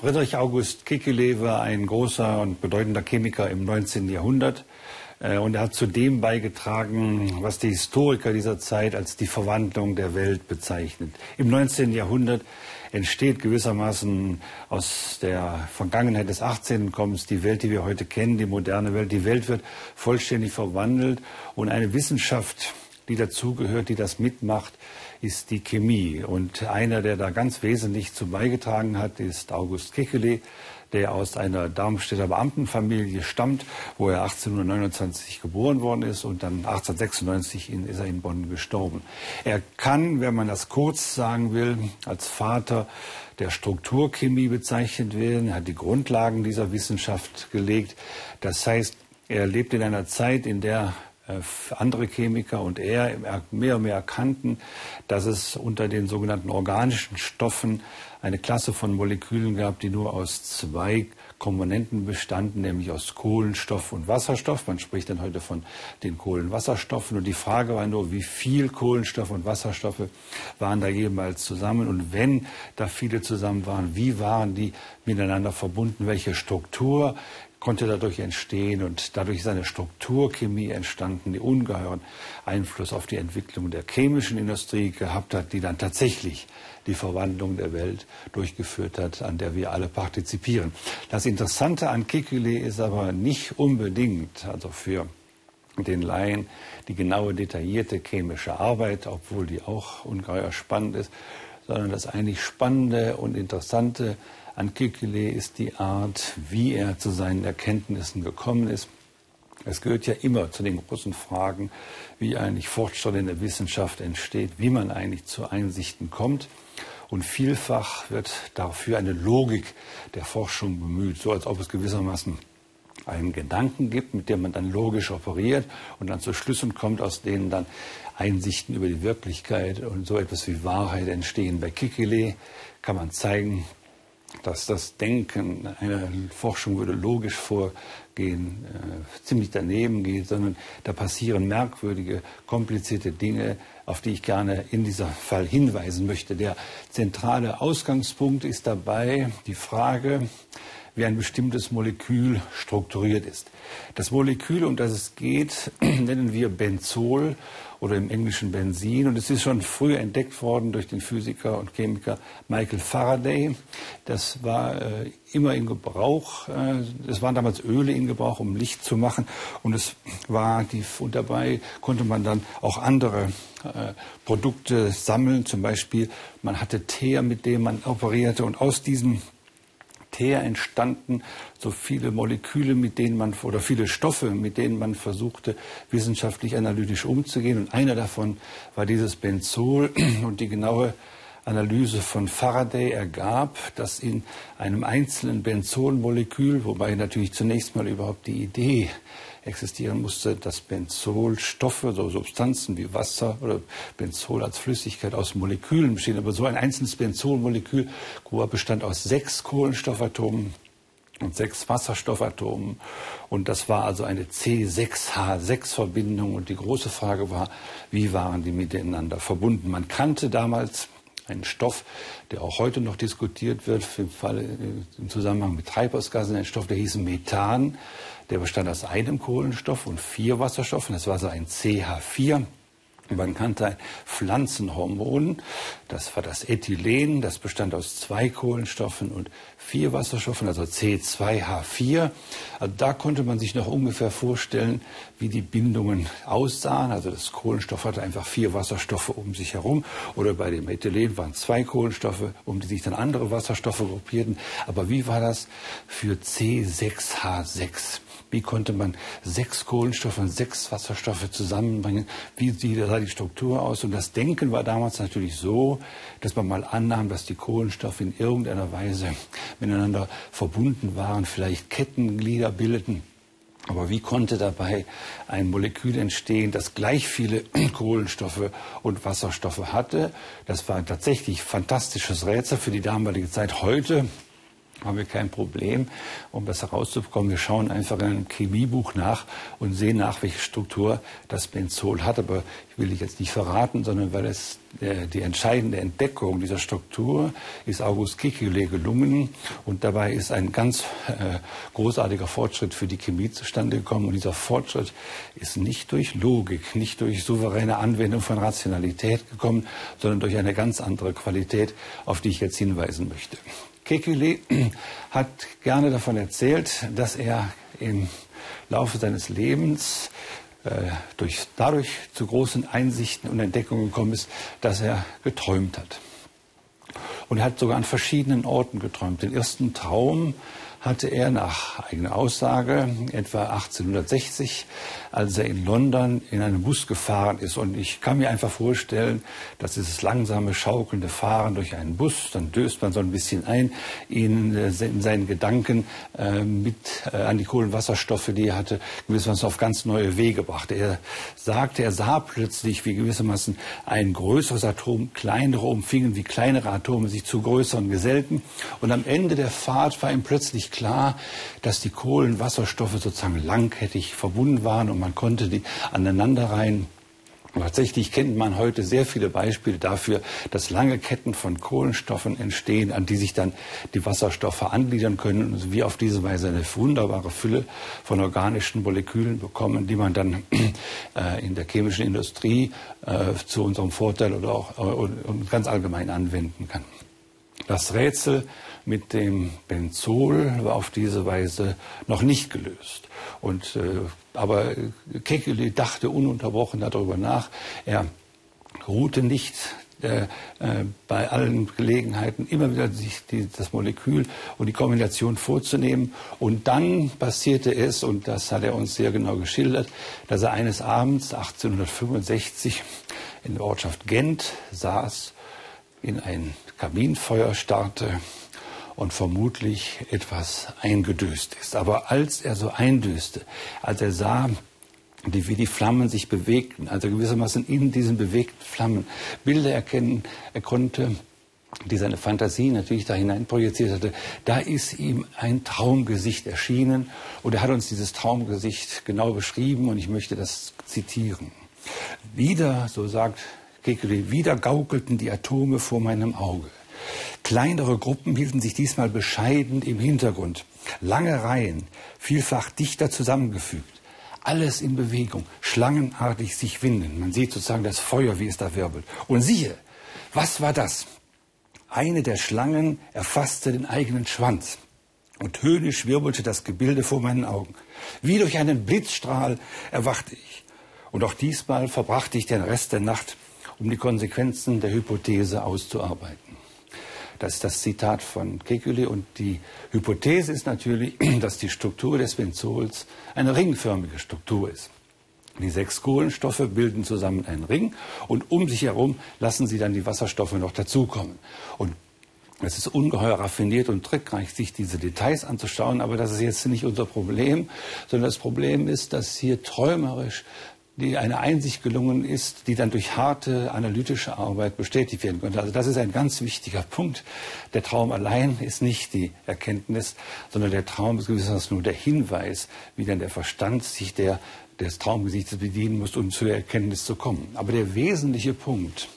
Friedrich August Kekule war ein großer und bedeutender Chemiker im 19. Jahrhundert. Äh, und er hat zu dem beigetragen, was die Historiker dieser Zeit als die Verwandlung der Welt bezeichnet. Im 19. Jahrhundert entsteht gewissermaßen aus der Vergangenheit des 18. Kommens die Welt, die wir heute kennen, die moderne Welt. Die Welt wird vollständig verwandelt und eine Wissenschaft, die dazugehört, die das mitmacht, ist die Chemie. Und einer, der da ganz wesentlich zu beigetragen hat, ist August Kekele, der aus einer Darmstädter Beamtenfamilie stammt, wo er 1829 geboren worden ist und dann 1896 in, ist er in Bonn gestorben. Er kann, wenn man das kurz sagen will, als Vater der Strukturchemie bezeichnet werden. Er hat die Grundlagen dieser Wissenschaft gelegt. Das heißt, er lebt in einer Zeit, in der andere Chemiker und er mehr und mehr erkannten, dass es unter den sogenannten organischen Stoffen eine Klasse von Molekülen gab, die nur aus zwei Komponenten bestanden, nämlich aus Kohlenstoff und Wasserstoff. Man spricht dann heute von den Kohlenwasserstoffen. Und die Frage war nur, wie viel Kohlenstoff und Wasserstoffe waren da jemals zusammen? Und wenn da viele zusammen waren, wie waren die miteinander verbunden? Welche Struktur konnte dadurch entstehen und dadurch ist eine Strukturchemie entstanden, die ungeheuren Einfluss auf die Entwicklung der chemischen Industrie gehabt hat, die dann tatsächlich die Verwandlung der Welt durchgeführt hat, an der wir alle partizipieren. Das Interessante an Kekule ist aber nicht unbedingt, also für den Laien, die genaue, detaillierte chemische Arbeit, obwohl die auch ungeheuer spannend ist, sondern das eigentlich Spannende und Interessante an Kekule ist die Art, wie er zu seinen Erkenntnissen gekommen ist. Es gehört ja immer zu den großen Fragen, wie eigentlich Fortschritt in der Wissenschaft entsteht, wie man eigentlich zu Einsichten kommt. Und vielfach wird dafür eine Logik der Forschung bemüht, so als ob es gewissermaßen einen Gedanken gibt, mit dem man dann logisch operiert und dann zu Schlüssen kommt, aus denen dann Einsichten über die Wirklichkeit und so etwas wie Wahrheit entstehen. Bei Kikile kann man zeigen, dass das Denken einer Forschung würde logisch vorgehen, äh, ziemlich daneben geht, sondern da passieren merkwürdige, komplizierte Dinge, auf die ich gerne in diesem Fall hinweisen möchte. Der zentrale Ausgangspunkt ist dabei die Frage, wie ein bestimmtes Molekül strukturiert ist. Das Molekül, um das es geht, nennen wir Benzol oder im Englischen Benzin. Und es ist schon früh entdeckt worden durch den Physiker und Chemiker Michael Faraday. Das war äh, immer in Gebrauch. Äh, es waren damals Öle in Gebrauch, um Licht zu machen. Und es war die, und dabei konnte man dann auch andere äh, Produkte sammeln. Zum Beispiel, man hatte Teer, mit dem man operierte. Und aus diesem Teer entstanden so viele Moleküle, mit denen man, oder viele Stoffe, mit denen man versuchte, wissenschaftlich analytisch umzugehen. Und einer davon war dieses Benzol und die genaue Analyse von Faraday ergab, dass in einem einzelnen Benzolmolekül, wobei natürlich zunächst mal überhaupt die Idee existieren musste, dass Benzolstoffe, so Substanzen wie Wasser oder Benzol als Flüssigkeit aus Molekülen bestehen. Aber so ein einzelnes Benzolmolekül bestand aus sechs Kohlenstoffatomen und sechs Wasserstoffatomen. Und das war also eine C6H6-Verbindung. Und die große Frage war, wie waren die miteinander verbunden? Man kannte damals einen Stoff, der auch heute noch diskutiert wird, im, Fall, im Zusammenhang mit Treibhausgasen, ein Stoff, der hieß Methan. Der bestand aus einem Kohlenstoff und vier Wasserstoffen. Das war so ein CH4. Man kannte ein Pflanzenhormon, das war das Ethylen, das bestand aus zwei Kohlenstoffen und vier Wasserstoffen, also C2H4. Also da konnte man sich noch ungefähr vorstellen, wie die Bindungen aussahen. Also das Kohlenstoff hatte einfach vier Wasserstoffe um sich herum oder bei dem Ethylen waren zwei Kohlenstoffe, um die sich dann andere Wasserstoffe gruppierten. Aber wie war das für C6H6? Wie konnte man sechs Kohlenstoffe und sechs Wasserstoffe zusammenbringen? Wie sah die Struktur aus? Und das Denken war damals natürlich so, dass man mal annahm, dass die Kohlenstoffe in irgendeiner Weise miteinander verbunden waren, vielleicht Kettenglieder bildeten. Aber wie konnte dabei ein Molekül entstehen, das gleich viele Kohlenstoffe und Wasserstoffe hatte? Das war ein tatsächlich fantastisches Rätsel für die damalige Zeit. Heute haben wir kein Problem, um das herauszubekommen. Wir schauen einfach in einem Chemiebuch nach und sehen nach, welche Struktur das Benzol hat. Aber ich will ich jetzt nicht verraten, sondern weil es äh, die entscheidende Entdeckung dieser Struktur ist August Kekule gelungen. Und dabei ist ein ganz äh, großartiger Fortschritt für die Chemie zustande gekommen. Und dieser Fortschritt ist nicht durch Logik, nicht durch souveräne Anwendung von Rationalität gekommen, sondern durch eine ganz andere Qualität, auf die ich jetzt hinweisen möchte. Kekule hat gerne davon erzählt, dass er im Laufe seines Lebens äh, durch, dadurch zu großen Einsichten und Entdeckungen gekommen ist, dass er geträumt hat. Und er hat sogar an verschiedenen Orten geträumt. Den ersten Traum hatte er nach eigener Aussage etwa 1860, als er in London in einem Bus gefahren ist. Und ich kann mir einfach vorstellen, dass dieses langsame, schaukelnde Fahren durch einen Bus, dann döst man so ein bisschen ein, ihn äh, in seinen Gedanken äh, mit äh, an die Kohlenwasserstoffe, die er hatte, gewissermaßen auf ganz neue Wege brachte. Er sagte, er sah plötzlich, wie gewissermaßen ein größeres Atom kleinere umfingen, wie kleinere Atome sich zu größeren gesellten. Und am Ende der Fahrt war ihm plötzlich klar, dass die Kohlenwasserstoffe sozusagen langkettig verbunden waren und man konnte die aneinanderreihen. Tatsächlich kennt man heute sehr viele Beispiele dafür, dass lange Ketten von Kohlenstoffen entstehen, an die sich dann die Wasserstoffe angliedern können und wir auf diese Weise eine wunderbare Fülle von organischen Molekülen bekommen, die man dann äh, in der chemischen Industrie äh, zu unserem Vorteil oder auch äh, ganz allgemein anwenden kann. Das Rätsel mit dem Benzol war auf diese Weise noch nicht gelöst. Und, äh, aber Kekele dachte ununterbrochen darüber nach. Er ruhte nicht äh, äh, bei allen Gelegenheiten immer wieder sich die, das Molekül und die Kombination vorzunehmen. Und dann passierte es, und das hat er uns sehr genau geschildert, dass er eines Abends 1865 in der Ortschaft Gent saß, in ein Kaminfeuer starrte und vermutlich etwas eingedöst ist. Aber als er so eindöste, als er sah, die, wie die Flammen sich bewegten, also gewissermaßen in diesen bewegten Flammen Bilder erkennen, er konnte, die seine Fantasie natürlich da hinein projiziert hatte, da ist ihm ein Traumgesicht erschienen und er hat uns dieses Traumgesicht genau beschrieben und ich möchte das zitieren. Wieder, so sagt Kekele, wieder gaukelten die Atome vor meinem Auge. Kleinere Gruppen hielten sich diesmal bescheiden im Hintergrund. Lange Reihen, vielfach dichter zusammengefügt. Alles in Bewegung, schlangenartig sich winden. Man sieht sozusagen das Feuer, wie es da wirbelt. Und siehe, was war das? Eine der Schlangen erfasste den eigenen Schwanz. Und höhnisch wirbelte das Gebilde vor meinen Augen. Wie durch einen Blitzstrahl erwachte ich. Und auch diesmal verbrachte ich den Rest der Nacht, um die Konsequenzen der Hypothese auszuarbeiten. Das ist das Zitat von Kekule. Und die Hypothese ist natürlich, dass die Struktur des Benzols eine ringförmige Struktur ist. Die sechs Kohlenstoffe bilden zusammen einen Ring und um sich herum lassen sie dann die Wasserstoffe noch dazukommen. Und es ist ungeheuer raffiniert und trickreich, sich diese Details anzuschauen, aber das ist jetzt nicht unser Problem, sondern das Problem ist, dass hier träumerisch die eine Einsicht gelungen ist, die dann durch harte analytische Arbeit bestätigt werden konnte. Also das ist ein ganz wichtiger Punkt. Der Traum allein ist nicht die Erkenntnis, sondern der Traum ist gewissermaßen nur der Hinweis, wie dann der Verstand sich der, des Traumgesichtes bedienen muss, um zu der Erkenntnis zu kommen. Aber der wesentliche Punkt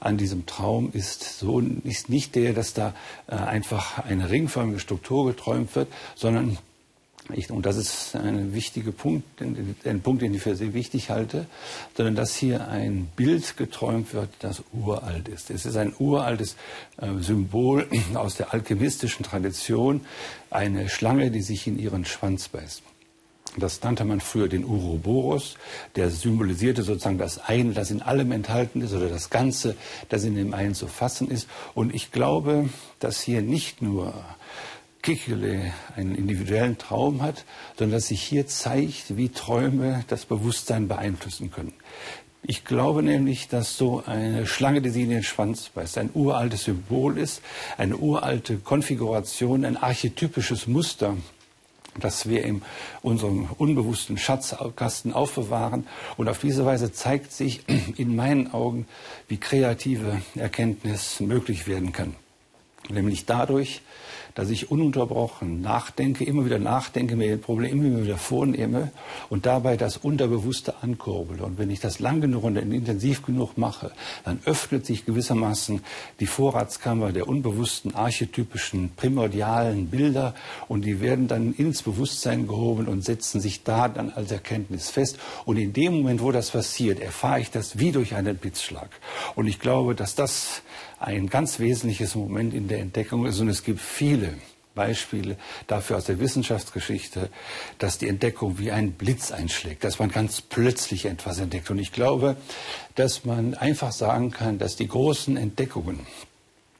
an diesem Traum ist so ist nicht der, dass da äh, einfach eine ringförmige Struktur geträumt wird, sondern ich, und das ist ein wichtiger Punkt, ein Punkt, den ich für sehr wichtig halte, sondern dass hier ein Bild geträumt wird, das uralt ist. Es ist ein uraltes äh, Symbol aus der alchemistischen Tradition, eine Schlange, die sich in ihren Schwanz beißt. Das nannte man früher den Uroboros, der symbolisierte sozusagen das eine, das in allem enthalten ist, oder das Ganze, das in dem einen zu fassen ist. Und ich glaube, dass hier nicht nur Kekele einen individuellen Traum hat, sondern dass sich hier zeigt, wie Träume das Bewusstsein beeinflussen können. Ich glaube nämlich, dass so eine Schlange, die sie in den Schwanz beißt, ein uraltes Symbol ist, eine uralte Konfiguration, ein archetypisches Muster, das wir in unserem unbewussten Schatzkasten aufbewahren. Und auf diese Weise zeigt sich in meinen Augen, wie kreative Erkenntnis möglich werden kann. Nämlich dadurch, dass ich ununterbrochen nachdenke, immer wieder nachdenke, mir Probleme immer wieder vornehme und dabei das Unterbewusste ankurbele. Und wenn ich das lang genug und intensiv genug mache, dann öffnet sich gewissermaßen die Vorratskammer der unbewussten, archetypischen, primordialen Bilder und die werden dann ins Bewusstsein gehoben und setzen sich da dann als Erkenntnis fest. Und in dem Moment, wo das passiert, erfahre ich das wie durch einen Blitzschlag. Und ich glaube, dass das ein ganz wesentliches Moment in der Entdeckung ist. Und es gibt viele Beispiele dafür aus der Wissenschaftsgeschichte, dass die Entdeckung wie ein Blitz einschlägt, dass man ganz plötzlich etwas entdeckt. Und ich glaube, dass man einfach sagen kann, dass die großen Entdeckungen,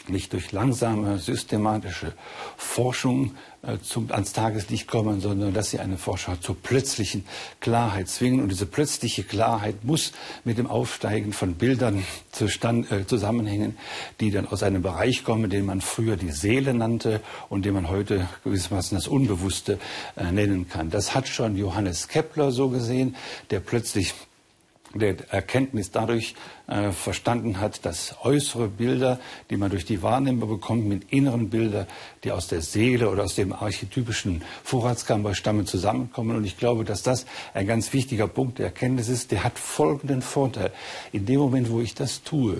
nicht durch langsame, systematische Forschung äh, zum, ans Tageslicht kommen, sondern dass sie eine Forschung zur plötzlichen Klarheit zwingen. Und diese plötzliche Klarheit muss mit dem Aufsteigen von Bildern zustand, äh, zusammenhängen, die dann aus einem Bereich kommen, den man früher die Seele nannte und den man heute gewissermaßen das Unbewusste äh, nennen kann. Das hat schon Johannes Kepler so gesehen, der plötzlich der Erkenntnis dadurch äh, verstanden hat, dass äußere Bilder, die man durch die Wahrnehmung bekommt, mit inneren Bildern, die aus der Seele oder aus dem archetypischen Vorratskammer stammen, zusammenkommen. Und ich glaube, dass das ein ganz wichtiger Punkt der Erkenntnis ist. Der hat folgenden Vorteil. In dem Moment, wo ich das tue,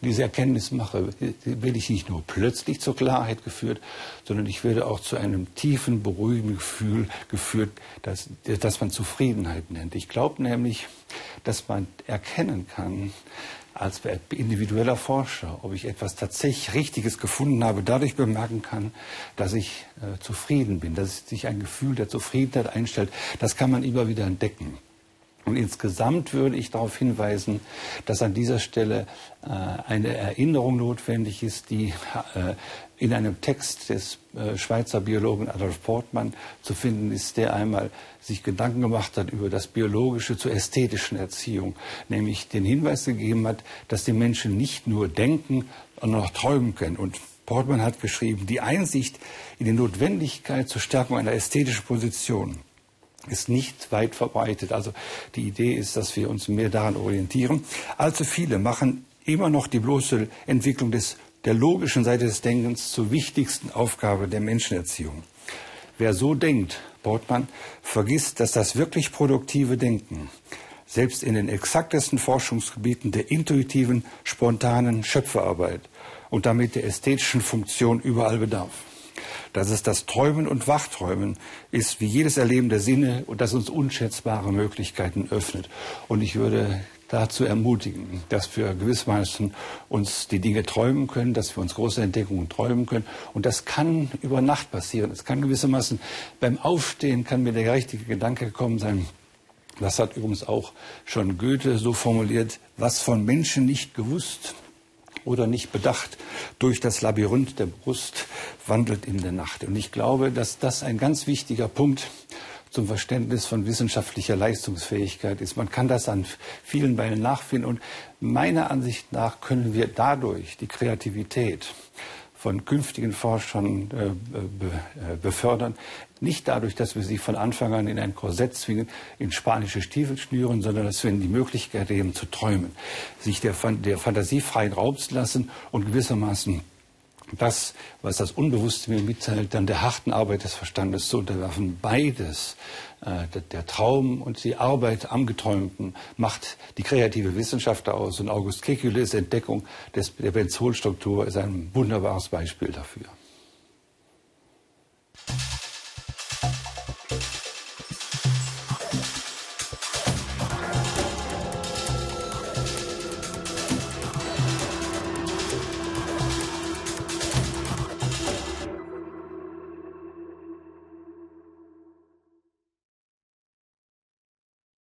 diese Erkenntnis mache, werde ich nicht nur plötzlich zur Klarheit geführt, sondern ich werde auch zu einem tiefen, beruhigenden Gefühl geführt, das, das man Zufriedenheit nennt. Ich glaube nämlich, dass man erkennen kann, als individueller Forscher, ob ich etwas tatsächlich Richtiges gefunden habe, dadurch bemerken kann, dass ich äh, zufrieden bin, dass sich ein Gefühl der Zufriedenheit einstellt. Das kann man immer wieder entdecken. Und insgesamt würde ich darauf hinweisen, dass an dieser Stelle äh, eine Erinnerung notwendig ist, die äh, in einem Text des äh, Schweizer Biologen Adolf Portmann zu finden ist, der einmal sich Gedanken gemacht hat über das Biologische zur ästhetischen Erziehung, nämlich den Hinweis gegeben hat, dass die Menschen nicht nur denken, sondern auch träumen können. Und Portmann hat geschrieben, die Einsicht in die Notwendigkeit zur Stärkung einer ästhetischen Position ist nicht weit verbreitet. Also die Idee ist, dass wir uns mehr daran orientieren. Allzu viele machen immer noch die bloße Entwicklung des, der logischen Seite des Denkens zur wichtigsten Aufgabe der Menschenerziehung. Wer so denkt, Bortmann, vergisst, dass das wirklich produktive Denken selbst in den exaktesten Forschungsgebieten der intuitiven, spontanen Schöpferarbeit und damit der ästhetischen Funktion überall bedarf dass es das Träumen und Wachträumen ist, wie jedes Erleben der Sinne und das uns unschätzbare Möglichkeiten öffnet. Und ich würde dazu ermutigen, dass wir gewissermaßen uns die Dinge träumen können, dass wir uns große Entdeckungen träumen können. Und das kann über Nacht passieren. Es kann gewissermaßen beim Aufstehen kann mir der richtige Gedanke gekommen sein. Das hat übrigens auch schon Goethe so formuliert, was von Menschen nicht gewusst, oder nicht bedacht durch das Labyrinth der Brust wandelt in der Nacht. Und ich glaube, dass das ein ganz wichtiger Punkt zum Verständnis von wissenschaftlicher Leistungsfähigkeit ist. Man kann das an vielen Beinen nachfinden und meiner Ansicht nach können wir dadurch die Kreativität von künftigen Forschern äh, äh, befördern. Nicht dadurch, dass wir sie von Anfang an in ein Korsett zwingen, in spanische Stiefel schnüren, sondern dass wir ihnen die Möglichkeit geben zu träumen, sich der, der Fantasie freien Raum zu lassen und gewissermaßen das, was das Unbewusste mir mitteilt, dann der harten Arbeit des Verstandes zu unterwerfen. Beides, äh, der Traum und die Arbeit am Geträumten, macht die kreative Wissenschaft aus. Und August Kekules Entdeckung des, der Benzolstruktur ist ein wunderbares Beispiel dafür.